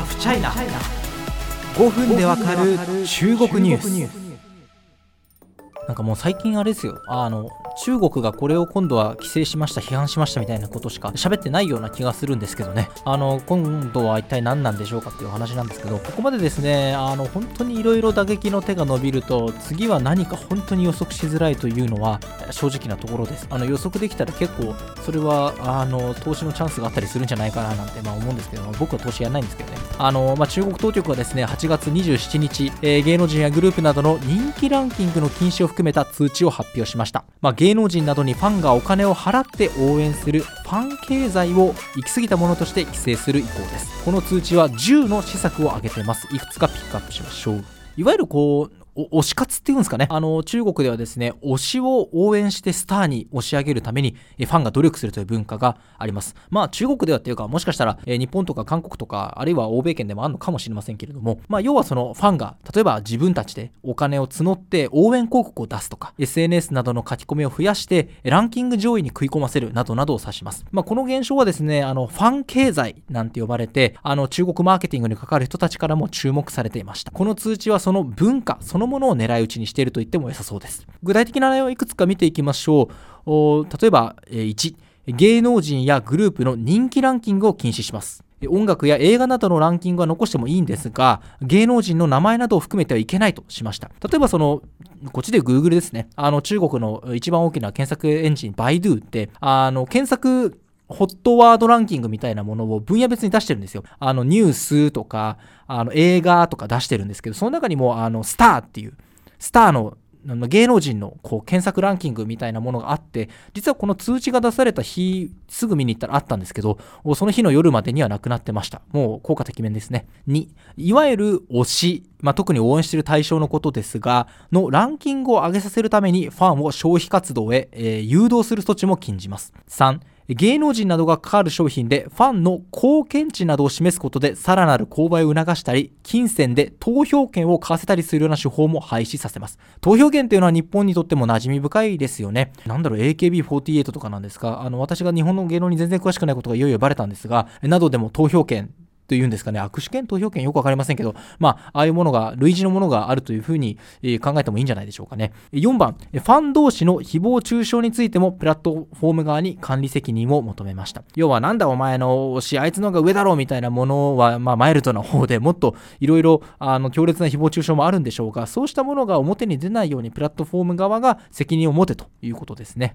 ハフチャイナ5分でわかる中国ニュース。なんかもう最近あれですよ。あの中国がこれを今度は規制しました批判しましたみたいなことしか喋ってないような気がするんですけどね。あの今度は一体何なんでしょうかっていう話なんですけどここまでですねあの本当にいろいろ打撃の手が伸びると次は何か本当に予測しづらいというのは正直なところです。あの予測できたら結構それはあの投資のチャンスがあったりするんじゃないかななんてまあ思うんですけど僕は投資やらないんですけどね。あの、まあ、中国当局はですね8月27日、えー、芸能人やグループなどの人気ランキングの禁止を含めた通知を発表しました、まあ、芸能人などにファンがお金を払って応援するファン経済を行き過ぎたものとして規制する意向です。この通知は10の施策を挙げてます。いくつかピックアップしましょう。いわゆるこう推し活っていうんですかね。あの、中国ではですね、推しを応援してスターに押し上げるために、ファンが努力するという文化があります。まあ、中国ではっていうか、もしかしたら、え日本とか韓国とか、あるいは欧米圏でもあるのかもしれませんけれども、まあ、要はそのファンが、例えば自分たちでお金を募って応援広告を出すとか、SNS などの書き込みを増やして、ランキング上位に食い込ませるなどなどを指します。まあ、この現象はですね、あの、ファン経済なんて呼ばれて、あの、中国マーケティングに関わる人たちからも注目されていました。この通知はその文化そのものを狙い撃ちにしていると言っても良さそうです。具体的な内容をいくつか見ていきましょう。例えば、1、芸能人やグループの人気ランキングを禁止します。音楽や映画などのランキングは残してもいいんですが、芸能人の名前などを含めてはいけないとしました。例えばその、こっちで Google ですね。あの中国の一番大きな検索エンジン、バイドゥって、あの検索ホットワードランキングみたいなものを分野別に出してるんですよ。あのニュースとか、あの映画とか出してるんですけど、その中にもあのスターっていう、スターの芸能人のこう検索ランキングみたいなものがあって、実はこの通知が出された日、すぐ見に行ったらあったんですけど、その日の夜までにはなくなってました。もう効果てきめんですね。2、いわゆる推し、まあ、特に応援している対象のことですが、のランキングを上げさせるためにファンを消費活動へ、えー、誘導する措置も禁じます。3、芸能人などが関わる商品でファンの貢献値などを示すことでさらなる購買を促したり、金銭で投票権を買わせたりするような手法も廃止させます。投票権というのは日本にとっても馴染み深いですよね。なんだろう、AKB48 とかなんですかあの、私が日本の芸能に全然詳しくないことがいよいよバレたんですが、などでも投票権というんですかね、握手券、投票権よくわかりませんけど、まあ、ああいうものが、類似のものがあるというふうに、考えてもいいんじゃないでしょうかね。4番、ファン同士の誹謗中傷についても、プラットフォーム側に管理責任を求めました。要は、なんだお前の推し、あいつの方が上だろうみたいなものは、まあ、マイルドな方でもっといろいろ、あの、強烈な誹謗中傷もあるんでしょうが、そうしたものが表に出ないように、プラットフォーム側が責任を持てということですね。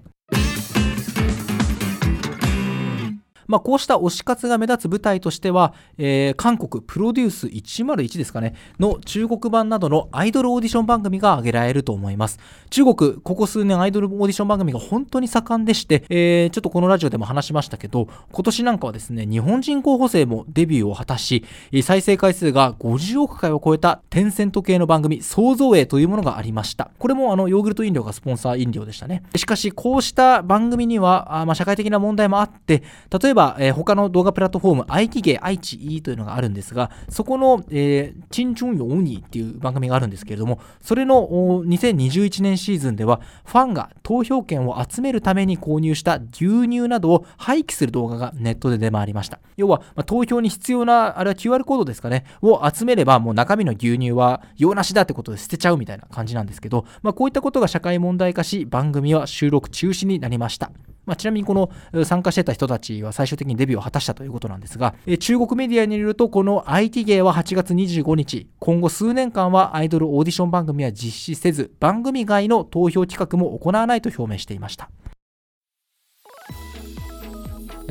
まあ、こうした推し活が目立つ舞台としては、えー、韓国プロデュース101ですかね、の中国版などのアイドルオーディション番組が挙げられると思います。中国、ここ数年アイドルオーディション番組が本当に盛んでして、えー、ちょっとこのラジオでも話しましたけど、今年なんかはですね、日本人候補生もデビューを果たし、再生回数が50億回を超えたテンセント系の番組、創造営というものがありました。これもあのヨーグルト飲料がスポンサー飲料でしたね。しかし、こうした番組には、あまあ、社会的な問題もあって、例えばば、えー、他の動画プラットフォーム、IT 芸愛知 E というのがあるんですが、そこの、えー、チンチュンヨウニっていう番組があるんですけれども、それの2021年シーズンでは、ファンが投票権を集めるために購入した牛乳などを廃棄する動画がネットで出回りました。要は、まあ、投票に必要な、あれは QR コードですかね、を集めれば、もう中身の牛乳は用なしだってことで捨てちゃうみたいな感じなんですけど、まあ、こういったことが社会問題化し、番組は収録中止になりました。まあ、ちなみにこの参加してた人たちは最終的にデビューを果たしたということなんですが、え中国メディアによるとこの IT 芸は8月25日、今後数年間はアイドルオーディション番組は実施せず、番組外の投票企画も行わないと表明していました。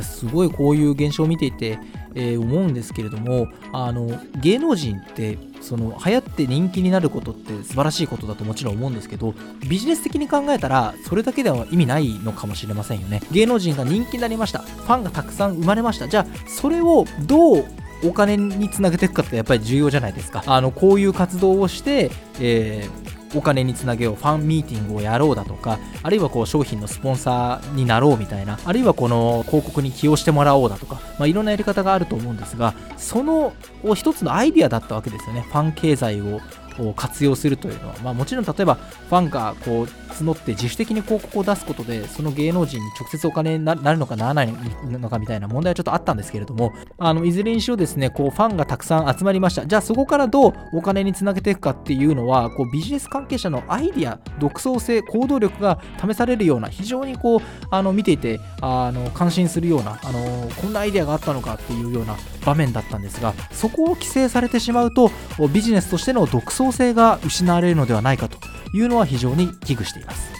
すごいこういう現象を見ていて、えー、思うんですけれどもあの芸能人ってその流行って人気になることって素晴らしいことだともちろん思うんですけどビジネス的に考えたらそれだけでは意味ないのかもしれませんよね。芸能人が人気になりました。ファンがたくさん生まれました。じゃあそれをどうお金につなげていくかってやっぱり重要じゃないですか。あのこういう活動をして、えーお金につなげようファンミーティングをやろうだとかあるいはこう商品のスポンサーになろうみたいなあるいはこの広告に起用してもらおうだとか、まあ、いろんなやり方があると思うんですがその一つのアイディアだったわけですよね。ファン経済を活用するというのは、まあ、もちろん例えばファンがこう募って自主的に広告を出すことでその芸能人に直接お金になるのかならないのかみたいな問題はちょっとあったんですけれどもあのいずれにしろですねこうファンがたくさん集まりました。じゃあそこからどうお金につなげていくかっていうのはこうビジネス関係者のアイディア独創性行動力が試されるような非常にこうあの見ていてあの感心するようなあのこんなアイデアがあったのかっていうような場面だったんですがそこを規制されてしまうとビジネスとしての独創性が失われるのではないかと。いうのは非常に危惧しています。